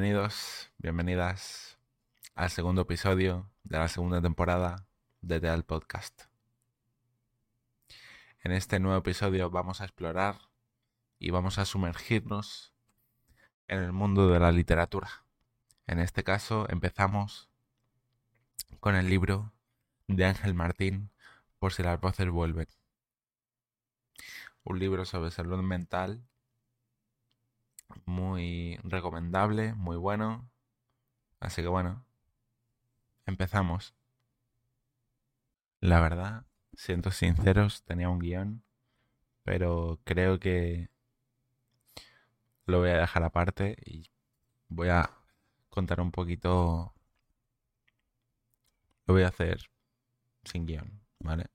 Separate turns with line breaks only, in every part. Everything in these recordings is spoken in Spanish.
Bienvenidos, bienvenidas al segundo episodio de la segunda temporada de Teal Podcast. En este nuevo episodio vamos a explorar y vamos a sumergirnos en el mundo de la literatura. En este caso empezamos con el libro de Ángel Martín, Por si las voces vuelven. Un libro sobre salud mental muy recomendable, muy bueno. Así que bueno, empezamos. La verdad, siento sinceros, tenía un guion, pero creo que lo voy a dejar aparte y voy a contar un poquito. Lo voy a hacer sin guion, ¿vale?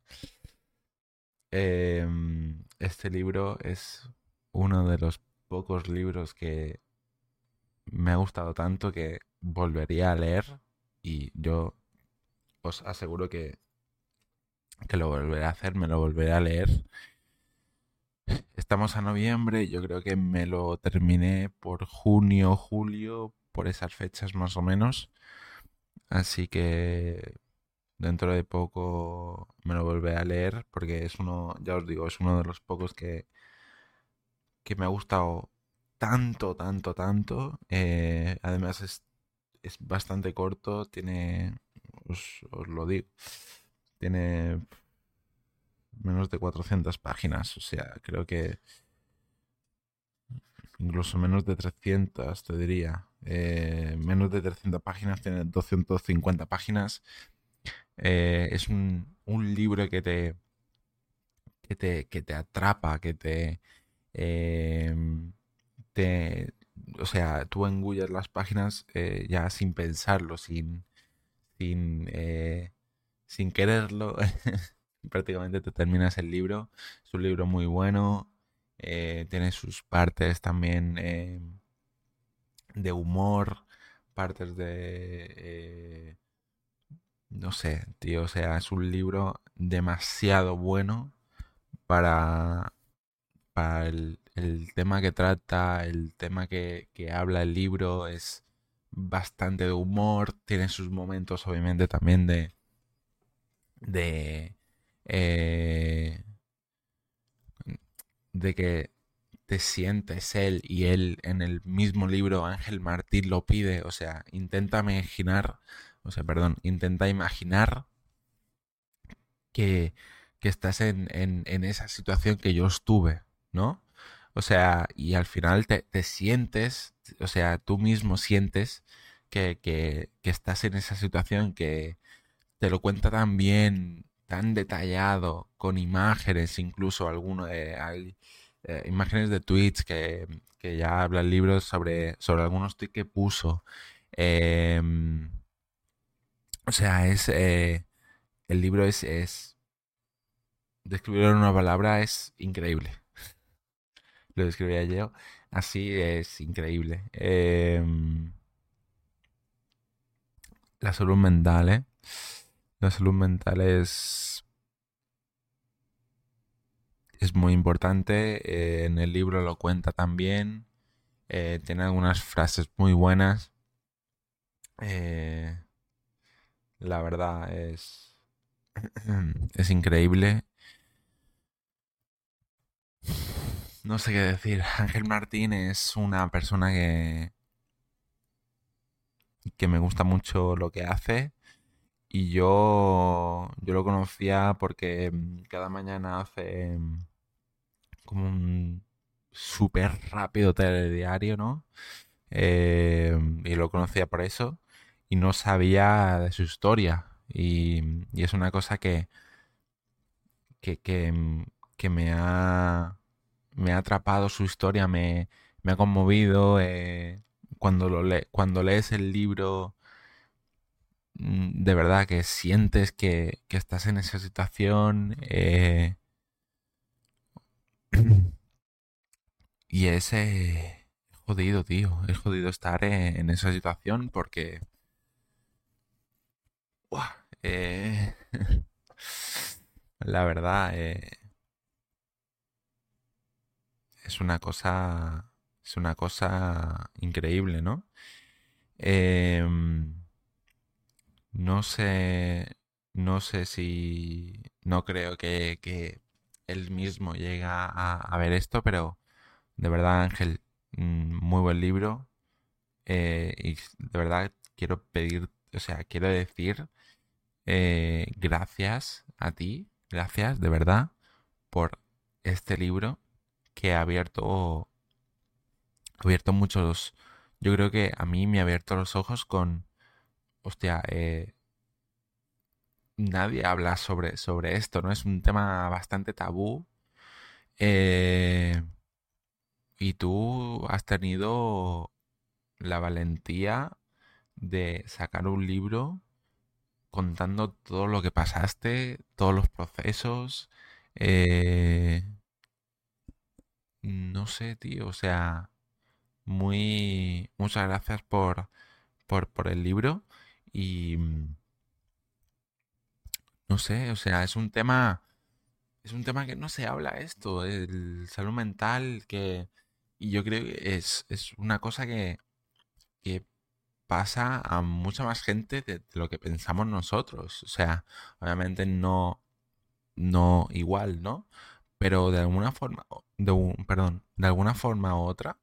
Em, este libro es uno de los pocos libros que me ha gustado tanto que volvería a leer y yo os aseguro que, que lo volveré a hacer, me lo volveré a leer. Estamos a noviembre, yo creo que me lo terminé por junio, julio, por esas fechas más o menos. Así que dentro de poco me lo volveré a leer porque es uno, ya os digo, es uno de los pocos que, que me ha gustado tanto, tanto, tanto. Eh, además es, es, bastante corto, tiene, os, lo digo, tiene menos de 400 páginas, o sea, creo que incluso menos de 300, te diría. Eh, menos de 300 páginas, tiene 250 páginas. Eh, es un, un, libro que te, que te, que te atrapa, que te... Eh, te, o sea, tú engulles las páginas eh, ya sin pensarlo, sin, sin, eh, sin quererlo. Prácticamente te terminas el libro. Es un libro muy bueno. Eh, tiene sus partes también de humor, partes de... no sé, tío, o sea, es un libro demasiado bueno para, para el, tema que trata, el tema que, que, habla el libro es bastante de humor, tiene sus momentos obviamente también de... de... Eh, de que te sientes él y él en el mismo libro Ángel Martín lo pide, o sea, intenta imaginar, o sea, perdón, intenta imaginar que, que estás en, en esa situación que yo estuve, ¿no? O sea, y al final te, te sientes, o sea, tú mismo sientes que, que, que, estás en esa situación que te lo cuenta tan bien, tan detallado, con imágenes, incluso alguno de, eh, imágenes de tweets que, que, ya habla el libro sobre, sobre algunos tweets que puso. Eh, o sea, es eh, el libro es, es describirlo en una palabra es increíble lo describía yo. Así es increíble. Eh, la salud mental, ¿eh? La salud mental es... Es muy importante. Eh, en el libro lo cuenta también. Eh, tiene algunas frases muy buenas. Eh, la verdad es... es increíble. No sé qué decir. Ángel Martín es una persona que, que me gusta mucho lo que hace. Y yo, yo lo conocía porque mm, cada mañana hace mm, como un súper rápido telediario, ¿no? Eh, y lo conocía por eso. Y no sabía de su historia. Y, y es una cosa que, que, que, mm, que me ha me ha atrapado su historia, me, me ha conmovido. Eh, cuando, lo le, cuando lees el libro, mm, de verdad que sientes que, que estás en esa situación. Eh, y es eh, jodido, tío. Es jodido estar en, en esa situación porque... La verdad, es una cosa, es una cosa increíble, ¿no? Em, no sé, no sé si, no creo que, que él mismo llega a, ver esto, pero de verdad Ángel, mm, muy buen libro. Eh, y de verdad quiero pedir, o sea, quiero decir eh, gracias a ti, gracias de verdad por este libro que ha abierto, abierto muchos, yo creo que a mí me ha abierto los ojos con, hostia, eh, nadie habla sobre, sobre esto, ¿no? Es un tema bastante tabú. Eh, y tú has tenido la valentía de sacar un libro contando todo lo que pasaste, todos los procesos. Eh, no sé, tío, o sea, muy... Muchas gracias por, por, por el libro y... No sé, o sea, es un tema... Es un tema que no se habla esto, el salud mental, que... Y yo creo que es, es una cosa que, que pasa a mucha más gente de, lo que pensamos nosotros. O sea, obviamente no, no igual, ¿no? Pero de alguna forma, de un, perdón, de alguna forma u otra,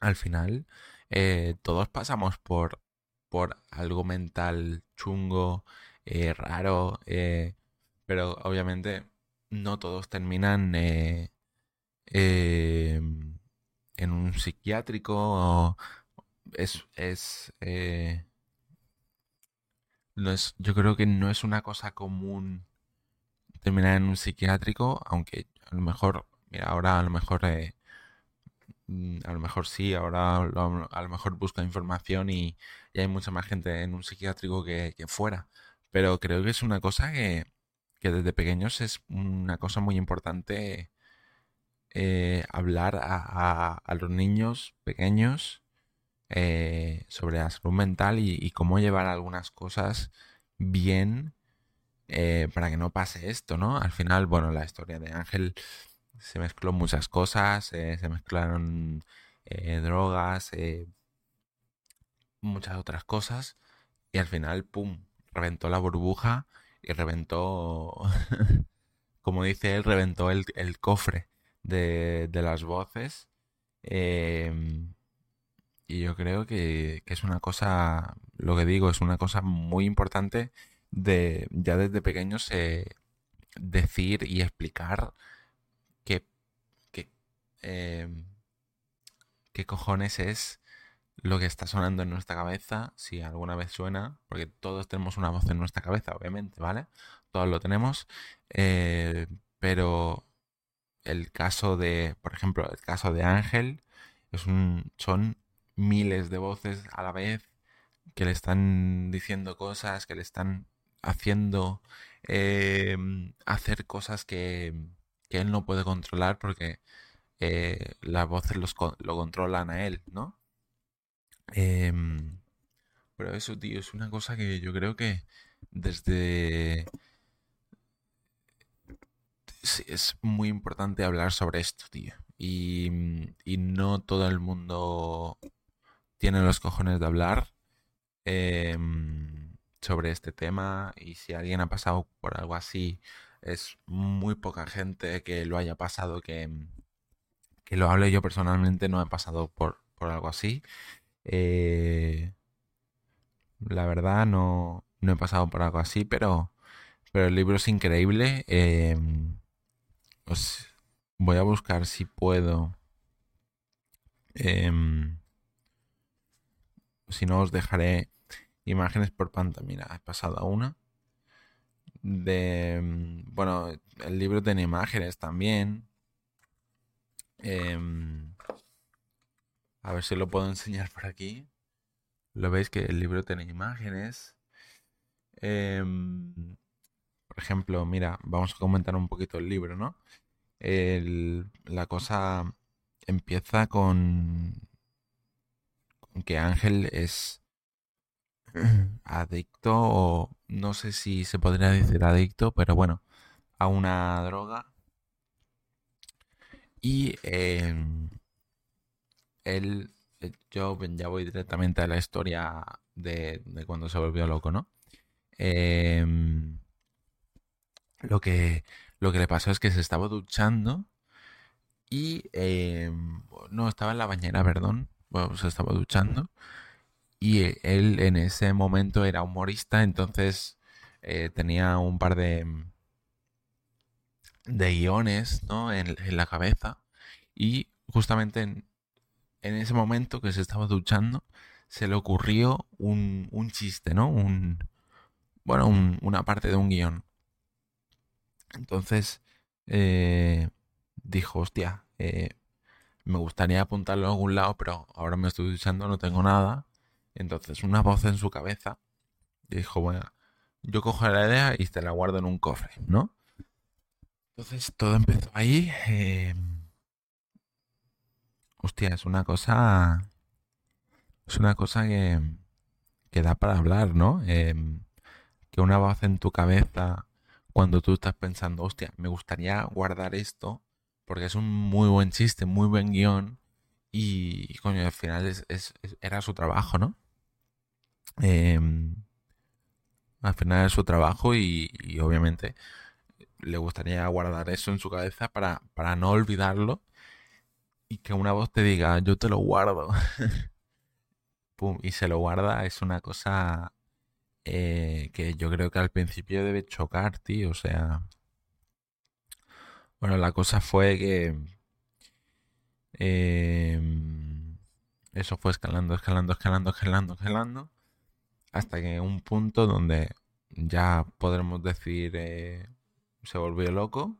al final, eh, todos pasamos por, por algo mental chungo, eh, raro, eh, pero obviamente no todos terminan en un psiquiátrico es, es, no es, yo creo que no es una cosa común terminar en un psiquiátrico, aunque a lo mejor, mira, ahora a lo mejor, eh, mm, a lo mejor sí, ahora a lo mejor busca información y, hay mucha más gente en un psiquiátrico que, fuera, pero creo que es una cosa que, que desde pequeños es una cosa muy importante eh, hablar a, a los niños pequeños eh, sobre la salud mental y, cómo llevar algunas cosas bien eh, para que no pase esto, ¿no? Al final, bueno, la historia de Ángel se mezcló muchas cosas, eh, se mezclaron drogas, muchas otras cosas y al final, ¡pum!, reventó la burbuja y reventó, como dice él, reventó el, cofre de, de, las voces. Y yo creo que, es una cosa, lo que digo, es una cosa muy importante de ya desde pequeños eh, decir y explicar qué, qué, em, qué cojones es lo que está sonando en nuestra cabeza, si alguna vez suena, porque todos tenemos una voz en nuestra cabeza, obviamente, ¿vale? Todos lo tenemos, eh, pero el caso de, por ejemplo, el caso de Ángel, es un, son miles de voces a la vez que le están diciendo cosas, que le están haciendo em, hacer cosas que, él no puede controlar porque eh, las voces lo controlan a él, ¿no? Em, pero eso, tío, es una cosa que yo creo que desde... es muy importante hablar sobre esto, tío. Y, y no todo el mundo tiene los cojones de hablar em, sobre este tema y si alguien ha pasado por algo así, es muy poca gente que lo haya pasado, que, que lo hable. Yo personalmente no he pasado por, algo así. Eh, la verdad no, no he pasado por algo así, pero, pero el libro es increíble. Em, voy a buscar si puedo. Em, si no, os dejaré imágenes por pantalla. Mira, he pasado a una. De. Mm, bueno, el libro tiene imágenes también. Em, a ver si lo puedo enseñar por aquí. Lo veis que el libro tiene imágenes. Em, por ejemplo, mira, vamos a comentar un poquito el libro, ¿no? la cosa empieza con que Ángel es adicto o no sé si se podría decir adicto, pero bueno, a una droga. Y em, él eh, yo ya voy directamente a la historia de, cuando se volvió loco, ¿no? Em, lo que, lo que le pasó es que se estaba duchando y em, no estaba en la bañera, perdón. Bueno, se estaba duchando y él en ese momento era humorista, entonces eh, tenía un par de de guiones ¿no? en, la cabeza y justamente en, ese momento que se estaba duchando se le ocurrió un, un chiste, ¿no? Un, bueno, una parte de un guion. Entonces eh, dijo, hostia, eh, me gustaría apuntarlo a algún lado, pero ahora me estoy duchando, no tengo nada. Entonces una voz en su cabeza dijo, bueno, yo cojo la idea y te la guardo en un cofre, ¿no? Entonces todo empezó ahí. Eh, hostia, es una cosa. Es una cosa que, da para hablar, ¿no? Eh, que una voz en tu cabeza, cuando tú estás pensando, hostia, me gustaría guardar esto, porque es un muy buen chiste, muy buen guion, y, coño, al final es, era su trabajo, ¿no? Eh, al final es su trabajo y obviamente le gustaría guardar eso en su cabeza para, para no olvidarlo y que una voz te diga, yo te lo guardo. Y se lo guarda, es una cosa eh, que yo creo que al principio debe chocar, tío. O sea, bueno, la cosa fue que em, eso fue escalando, escalando, escalando, escalando, escalando, hasta que un punto donde ya podremos decir, eh, se volvió loco.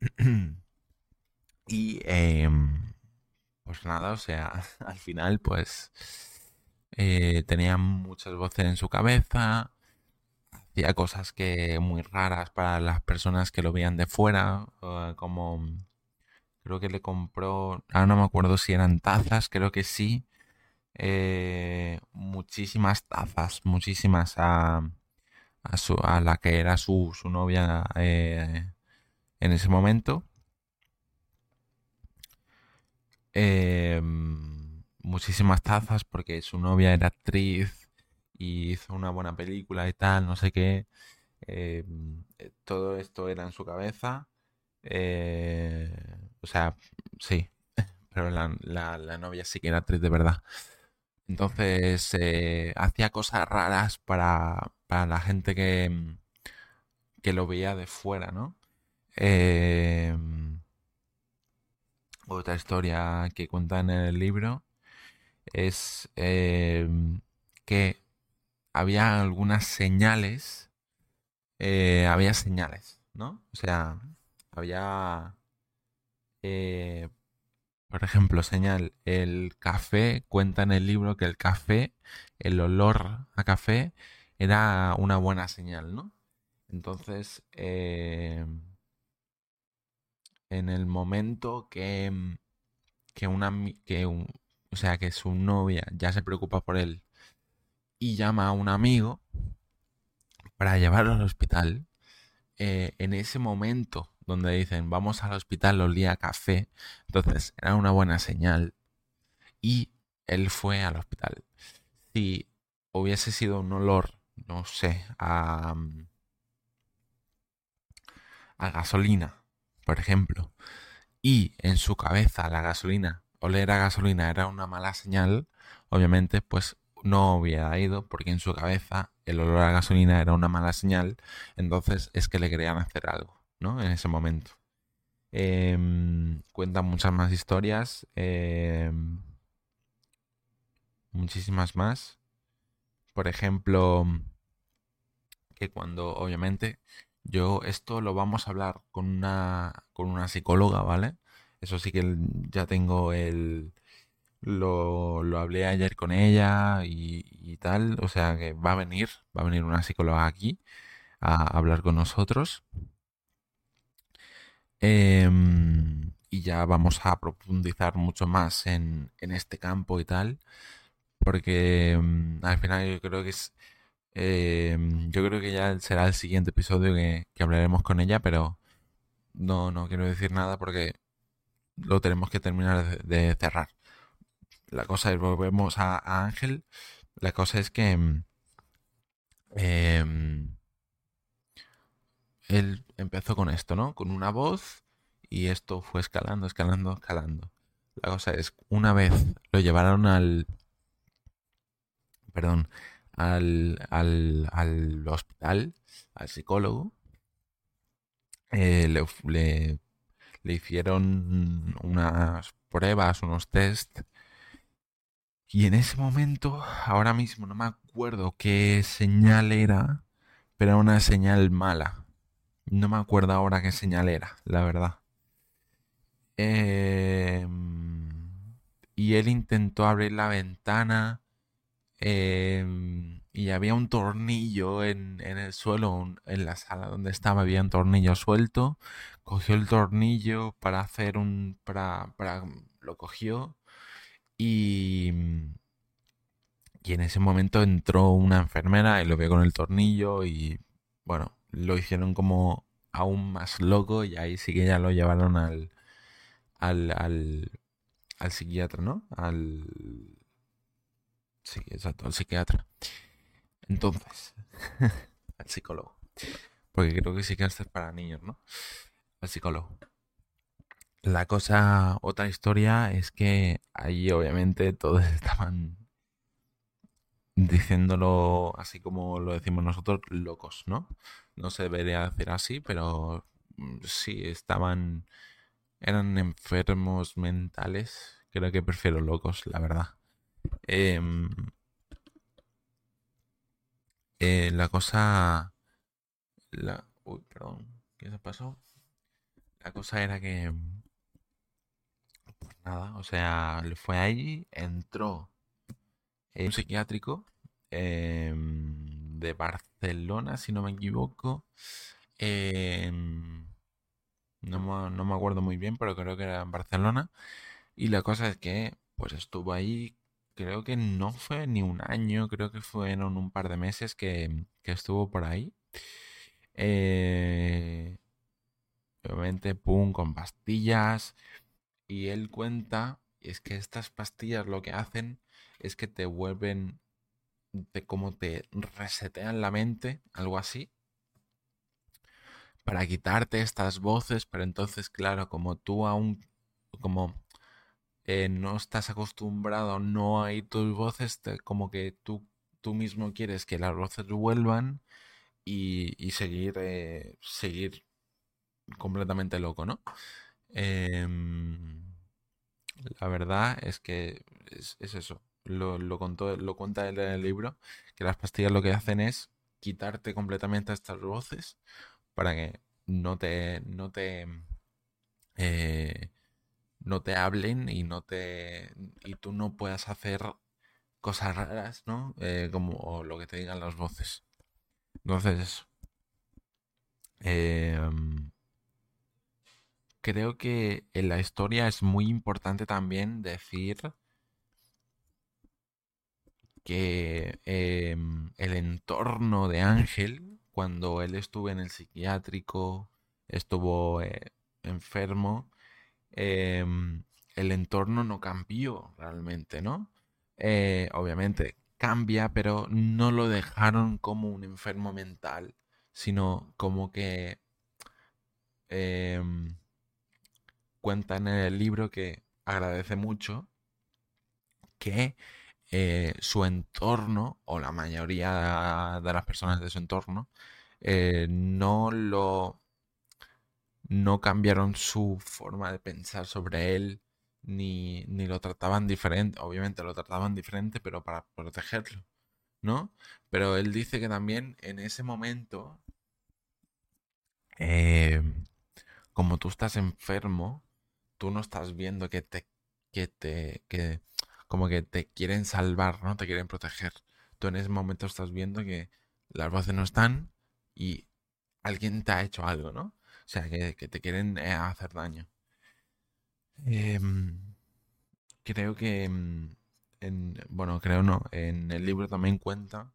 y em, pues nada, o sea, al final pues eh, tenía muchas voces en su cabeza, hacía cosas que muy raras para las personas que lo veían de fuera, como creo que le compró, ahora no me acuerdo si eran tazas, creo que sí, eh, muchísimas tazas, muchísimas a a, la que era su, novia eh, en ese momento. Em, muchísimas tazas porque su novia era actriz y hizo una buena película y tal, no sé qué. Eh, todo esto era en su cabeza. Eh, o sea, sí, pero la, la, novia sí que era actriz de verdad. Entonces hacía cosas raras para, para la gente que, mm, que lo veía de fuera, ¿no? Em, otra historia que cuentan en el libro es em, que había algunas señales, eh, había señales, ¿no? O sea, había, eh, por ejemplo, señal, el café, cuenta en el libro que el café, el olor a café, era una buena señal, ¿no? Entonces, eh, en el momento que, que una que o sea que su novia ya se preocupa por él y llama a un amigo para llevarlo al hospital, eh, en ese momento donde dicen vamos al hospital olía a café, entonces era una buena señal y él fue al hospital. Si hubiese sido un olor no sé, a, a gasolina, por ejemplo, y en su cabeza la gasolina, oler a gasolina era una mala señal, obviamente pues no hubiera ido porque en su cabeza el olor a gasolina era una mala señal, entonces es que le querían hacer algo, ¿no? En ese momento. Em, cuentan muchas más historias, em, muchísimas más. Por ejemplo, que cuando, obviamente, yo esto lo vamos a hablar con una, con una psicóloga, ¿vale? Eso sí que ya tengo el... Lo, lo hablé ayer con ella y, tal, o sea que va a venir, va a venir una psicóloga aquí a hablar con nosotros. Em, y ya vamos a profundizar mucho más en, en este campo y tal, porque em, al final yo creo que es Em, yo creo que ya será el siguiente episodio que, hablaremos con ella, pero no, no quiero decir nada porque lo tenemos que terminar de, cerrar. la cosa es, volvemos a, Ángel, la cosa es que él empezó con esto, ¿no? Con una voz y esto fue escalando, escalando, escalando. La cosa es, una vez lo llevaron al... Perdón, al, al, al hospital, al psicólogo, eh, le, le, le hicieron unas pruebas, unos test. Y en ese momento, ahora mismo no me acuerdo qué señal era, pero era una señal mala. No me acuerdo ahora qué señal era, la verdad. Em, y él intentó abrir la ventana em, y había un tornillo en, en el suelo, en la sala donde estaba, había un tornillo suelto. Cogió el tornillo para hacer un... para, para lo cogió y... Y en ese momento entró una enfermera y lo vio con el tornillo y bueno, lo hicieron como aún más loco y ahí sí que ya lo llevaron al, al, al, al psiquiatra, ¿no? Al... Sí, exacto, al psiquiatra. Entonces, al psicólogo. Porque creo que sí que es para niños, ¿no? Al psicólogo. La cosa, otra historia es que ahí obviamente todos estaban diciéndolo así como lo decimos nosotros, locos, ¿no? No se debería hacer así, pero mm, sí, estaban, eran enfermos mentales. Creo que prefiero locos, la verdad. Em, eh, la cosa... La, uy, perdón, ¿qué se pasó? La cosa era que... Pues nada, o sea, fue allí, entró en un psiquiátrico em, de Barcelona, si no me equivoco. Em, no, me, no me acuerdo muy bien, pero creo que era en Barcelona. Y la cosa es que, pues estuvo ahí, creo que no fue ni un año, creo que fueron un par de meses que, que estuvo por ahí. Eh, obviamente, pum, con pastillas. Y él cuenta, es que estas pastillas lo que hacen es que te vuelven, de como te resetean la mente, algo así, para quitarte estas voces, pero entonces, claro, como tú aún, como eh, no estás acostumbrado, no hay tus voces, como que tú, tú mismo quieres que las voces vuelvan y, y seguir, eh, seguir completamente loco, ¿no? Em, la verdad es que es, es eso. Lo, lo, contó, lo cuenta él en el libro, que las pastillas lo que hacen es quitarte completamente estas voces para que no te, no te, eh, no te hablen y no te, y tú no puedas hacer cosas raras, ¿no? Eh, como lo que te digan las voces. Entonces, eh, creo que en la historia es muy importante también decir que em, el entorno de Ángel, cuando él estuvo en el psiquiátrico, estuvo eh, enfermo, em, el entorno no cambió realmente, ¿no? Eh, obviamente cambia, pero no lo dejaron como un enfermo mental, sino como que eh, cuenta en el libro que agradece mucho que eh, su entorno, o la mayoría de las personas de su entorno, eh, no lo. no cambiaron su forma de pensar sobre él, ni, ni lo trataban diferente. Obviamente lo trataban diferente, pero para protegerlo, ¿no? Pero él dice que también en ese momento, eh, como tú estás enfermo, tú no estás viendo que te, que te, que como que te quieren salvar, ¿no? Te quieren proteger. Tú en ese momento estás viendo que las voces no están y alguien te ha hecho algo, ¿no? O sea, que, te quieren eh, hacer daño. Em, creo que, em, en, bueno, creo no, en el libro también cuenta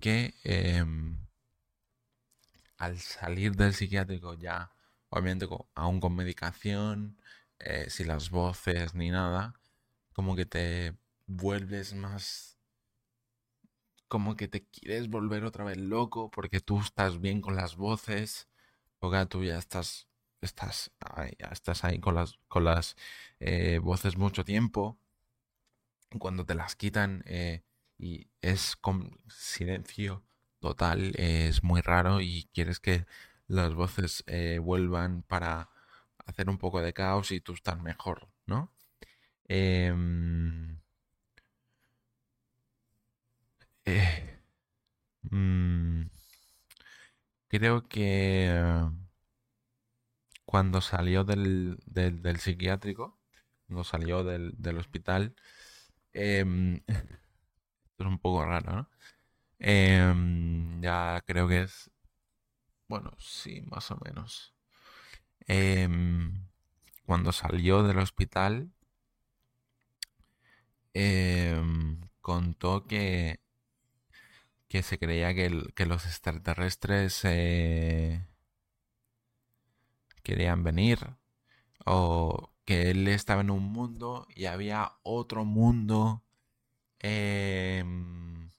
que em, al salir del psiquiátrico ya, obviamente aún con medicación, eh, sin las voces ni nada, como que te, vuelves más como que te quieres volver otra vez loco porque tú estás bien con las voces, porque tú ya estás, estás, ahí, ya estás ahí con las, con las eh, voces mucho tiempo. Cuando te las quitan eh, y es con silencio total, es muy raro y quieres que las voces eh, vuelvan para hacer un poco de caos y tú estás mejor, ¿no? Em, eh, mm, creo que cuando salió del, del, psiquiátrico, cuando salió del, del hospital, em, es un poco raro, ¿no? Em, ya creo que es, bueno, sí, más o menos. Cuando salió del hospital, contó que que se creía que, los extraterrestres querían venir o que él estaba en un mundo y había otro mundo em,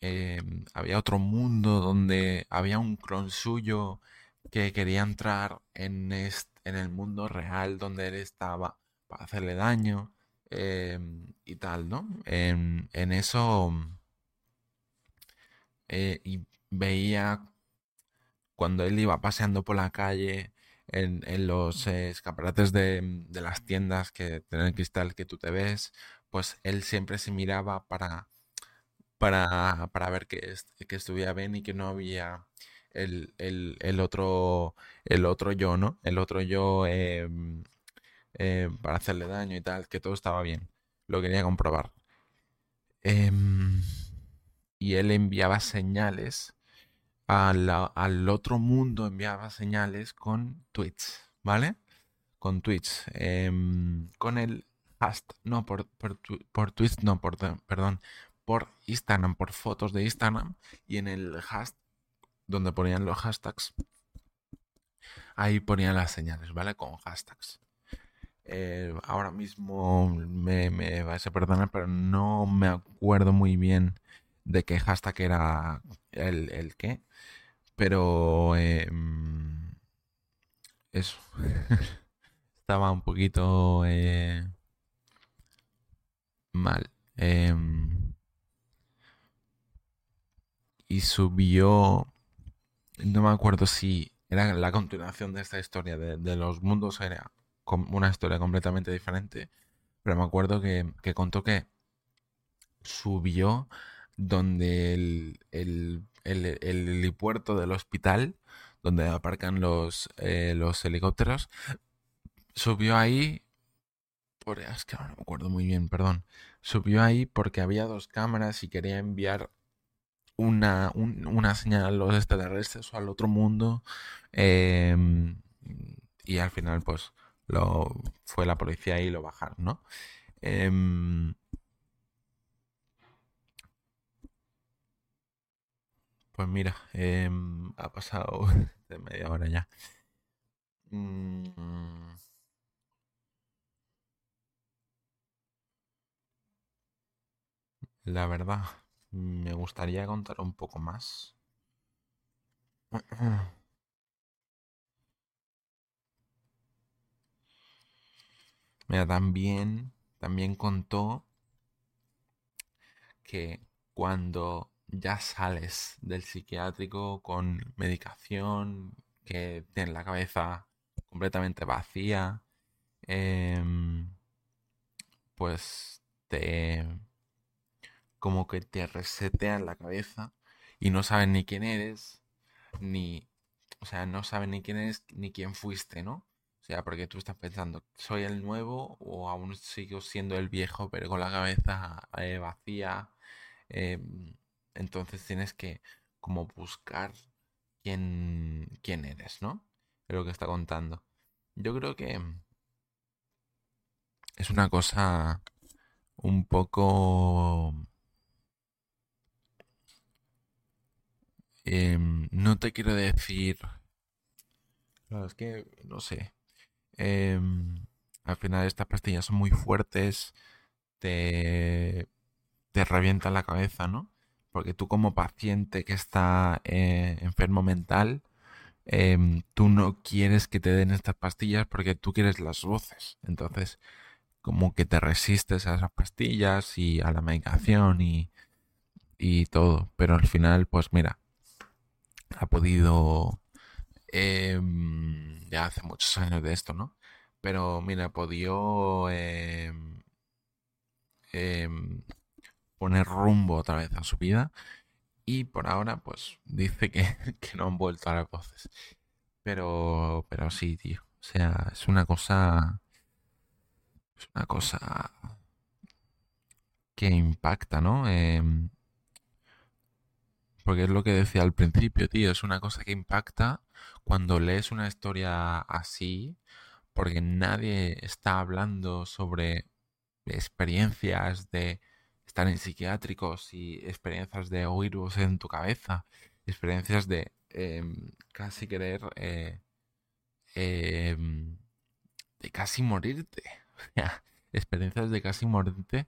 em, había otro mundo donde había un clon suyo que quería entrar en, en el mundo real donde él estaba para hacerle daño Em, y tal, ¿no? En, eso eh, y veía cuando él iba paseando por la calle en, los escaparates de, las tiendas que tienen cristal que tú te ves, pues él siempre se miraba para, para, para ver que, que estuviera bien y que no había el, el, otro, el otro yo, ¿no? El otro yo em, eh, para hacerle daño y tal, que todo estaba bien. Lo quería comprobar. Em, y él enviaba señales al, otro mundo, enviaba señales con tweets, ¿vale? Con tweets. Em, con el hashtag, no, por, por, tweets, no, por, perdón, por Instagram, por fotos de Instagram. Y en el hashtag, donde ponían los hashtags, ahí ponían las señales, ¿vale? Con hashtags. Eh, ahora mismo me, me vais a perdonar, pero no me acuerdo muy bien de qué hashtag era el, el qué. Pero em, eso. Estaba un poquito eh, mal. Y subió. No me acuerdo si era la continuación de esta historia de los mundos era una historia completamente diferente. Pero me acuerdo que, contó que subió donde el, el, helipuerto del hospital, donde aparcan los, eh, los helicópteros, subió ahí. Por, es que no me acuerdo muy bien, perdón. Subió ahí porque había dos cámaras y quería enviar una, una señal a los extraterrestres o al otro mundo. Em, y al final, pues, lo, fue la policía y lo bajaron, ¿no? Em, pues mira, em, ha pasado de media hora ya. Mm. la verdad, me gustaría contar un poco más. Mira, también, también contó que cuando ya sales del psiquiátrico con medicación, que tienes la cabeza completamente vacía, em, pues te como que te resetean la cabeza y no sabes ni quién eres, ni, o sea, no sabes ni quién eres ni quién fuiste, ¿no? Sea, porque tú estás pensando, ¿soy el nuevo o aún sigo siendo el viejo, pero con la cabeza eh, vacía? Em, entonces tienes que como buscar quién, quién eres, ¿no? Es lo que está contando. Yo creo que es una cosa un poco... Em, no te quiero decir... Claro, es que no sé. Em, al final estas pastillas son muy fuertes, te, te revientan la cabeza, ¿no? Porque tú como paciente que está eh, enfermo mental, em, tú no quieres que te den estas pastillas porque tú quieres las voces. Entonces, como que te resistes a esas pastillas y a la medicación y, y todo. Pero al final, pues mira, ha podido... Em, ya hace muchos años de esto, ¿no? Pero mira, ha podido em, poner rumbo otra vez a su vida. Y por ahora, pues dice que, que no han vuelto a las voces. Pero, pero sí, tío. O sea, es una cosa. Es una cosa que impacta, ¿no? Porque es lo que decía al principio, tío. Es una cosa que impacta cuando lees una historia así. Porque nadie está hablando sobre experiencias de estar en psiquiátricos y experiencias de oír voces en tu cabeza, experiencias de em, casi querer, eh, em, de casi morirte, experiencias de casi morirte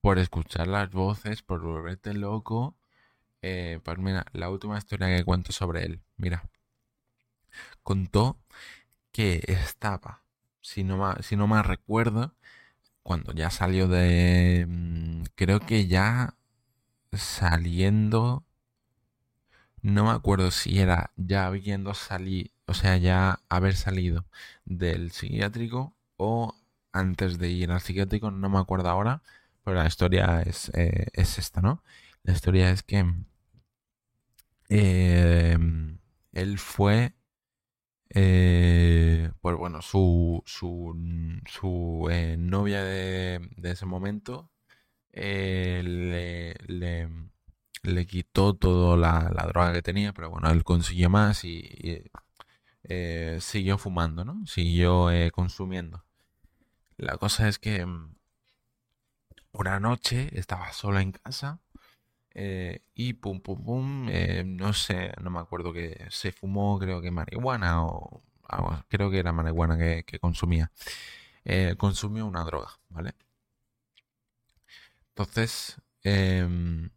por escuchar las voces, por volverte loco. Eh, pues mira, la última historia que cuento sobre él, mira, contó que estaba, si no, si no mal recuerdo, cuando ya salió de... Mm, creo que ya saliendo... No me acuerdo si era ya habiendo salido, o sea, ya haber salido del psiquiátrico o antes de ir al psiquiátrico, no me acuerdo ahora, pero la historia es, eh, es esta, ¿no? La historia es que eh, él fue eh, pues bueno, su, su, su eh, novia de, ese momento eh, le, le, quitó toda la, droga que tenía, pero bueno, él consiguió más y, siguió fumando, ¿no? Siguió consumiendo. La cosa es que mm, una noche estaba sola en casa y pum, pum, pum, no sé, no me acuerdo que se fumó, creo que marihuana o algo, creo que era marihuana que, consumía. Eh, consumió una droga, ¿vale? Entonces, em,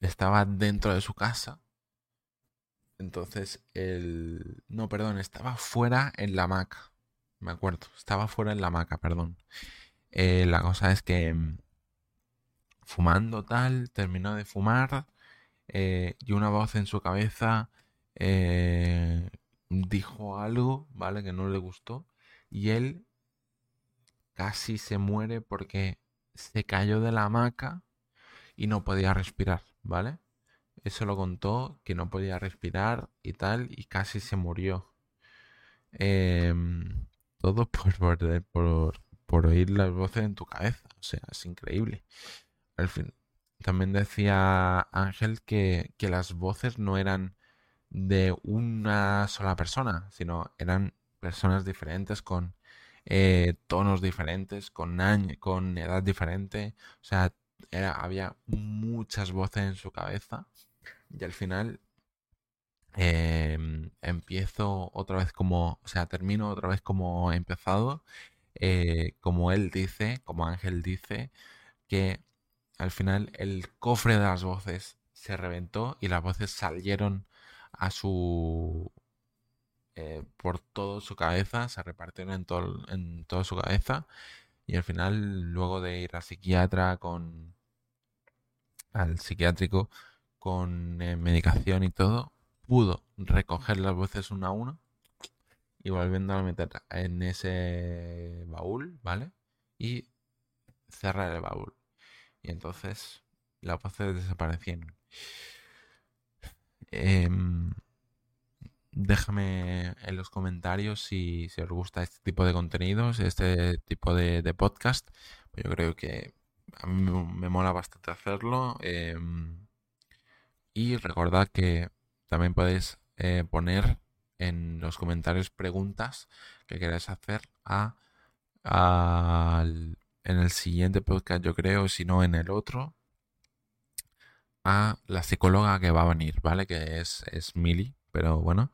estaba dentro de su casa. Entonces, el... No, perdón, estaba fuera en la hamaca. Me acuerdo, estaba fuera en la hamaca, perdón. Eh, la cosa es que em, fumando tal, terminó de fumar eh, y una voz en su cabeza eh, dijo algo, ¿vale? Que no le gustó y él casi se muere porque se cayó de la hamaca y no podía respirar, ¿vale? Eso lo contó, que no podía respirar y tal, y casi se murió. Em, todo por, por, por, por oír las voces en tu cabeza. O sea, es increíble. Al fin, también decía Ángel que, las voces no eran de una sola persona, sino eran personas diferentes con eh, tonos diferentes, con, con edad diferente. O sea, había muchas voces en su cabeza. Y al final em, empiezo otra vez como, o sea, termino otra vez como he empezado. Eh, como él dice, como Ángel dice, que al final el cofre de las voces se reventó y las voces salieron a su eh, por toda su cabeza, se repartieron en, todo, en toda su cabeza y al final luego de ir al psiquiatra con al psiquiátrico con eh, medicación y todo, pudo recoger las voces uno a uno y volviendo a meter en ese baúl, ¿vale? Y cerrar el baúl. Y entonces las voces desaparecieron. Em, déjame en los comentarios si, os gusta este tipo de contenidos, este tipo de, podcast. Pues yo creo que a mí me, mola bastante hacerlo. Em, y recordad que también podéis eh, poner en los comentarios preguntas que queráis hacer a, al en el siguiente podcast, yo creo, si no en el otro, a la psicóloga que va a venir, ¿vale? Que es, es Mili, pero bueno,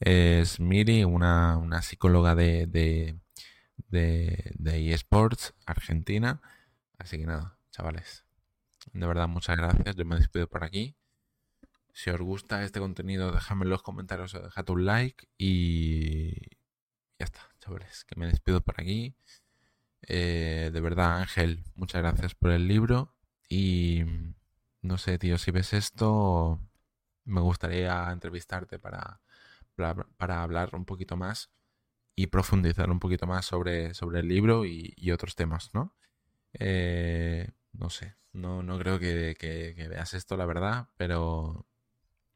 es Mili, una, una psicóloga de, de, de eSports Argentina. Así que nada, chavales. De verdad, muchas gracias. Yo me despido por aquí. Si os gusta este contenido, dejadme en los comentarios o dejad un like. Y ya está, chavales. Que me despido por aquí. Eh, de verdad, Ángel, muchas gracias por el libro. Y no sé, tío, si ves esto, me gustaría entrevistarte para, para, hablar un poquito más y profundizar un poquito más sobre, sobre el libro y, otros temas, ¿no? Eh, no sé, no, no creo que, veas esto, la verdad, pero,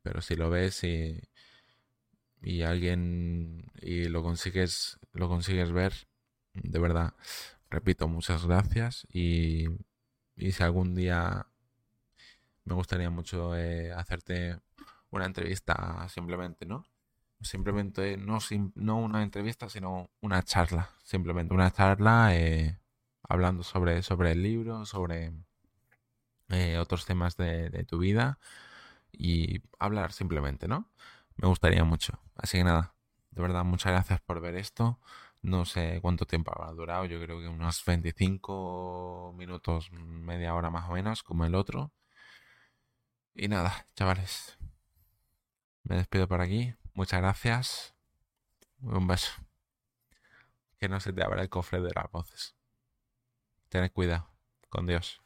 pero si lo ves y, y alguien y lo consigues, lo consigues ver, de verdad, repito, muchas gracias y, y si algún día me gustaría mucho eh, hacerte una entrevista simplemente, ¿no? Simplemente, no, no una entrevista, sino una charla. Simplemente una charla eh, hablando sobre, sobre el libro, sobre eh, otros temas de, de, tu vida y hablar simplemente, ¿no? Me gustaría mucho. Así que nada, de verdad, muchas gracias por ver esto. No sé cuánto tiempo habrá durado, yo creo que unos 25 minutos, media hora más o menos, como el otro. Y nada, chavales. Me despido por aquí. Muchas gracias. Un beso. Que no se te abra el cofre de las voces. Tened cuidado. Con Dios.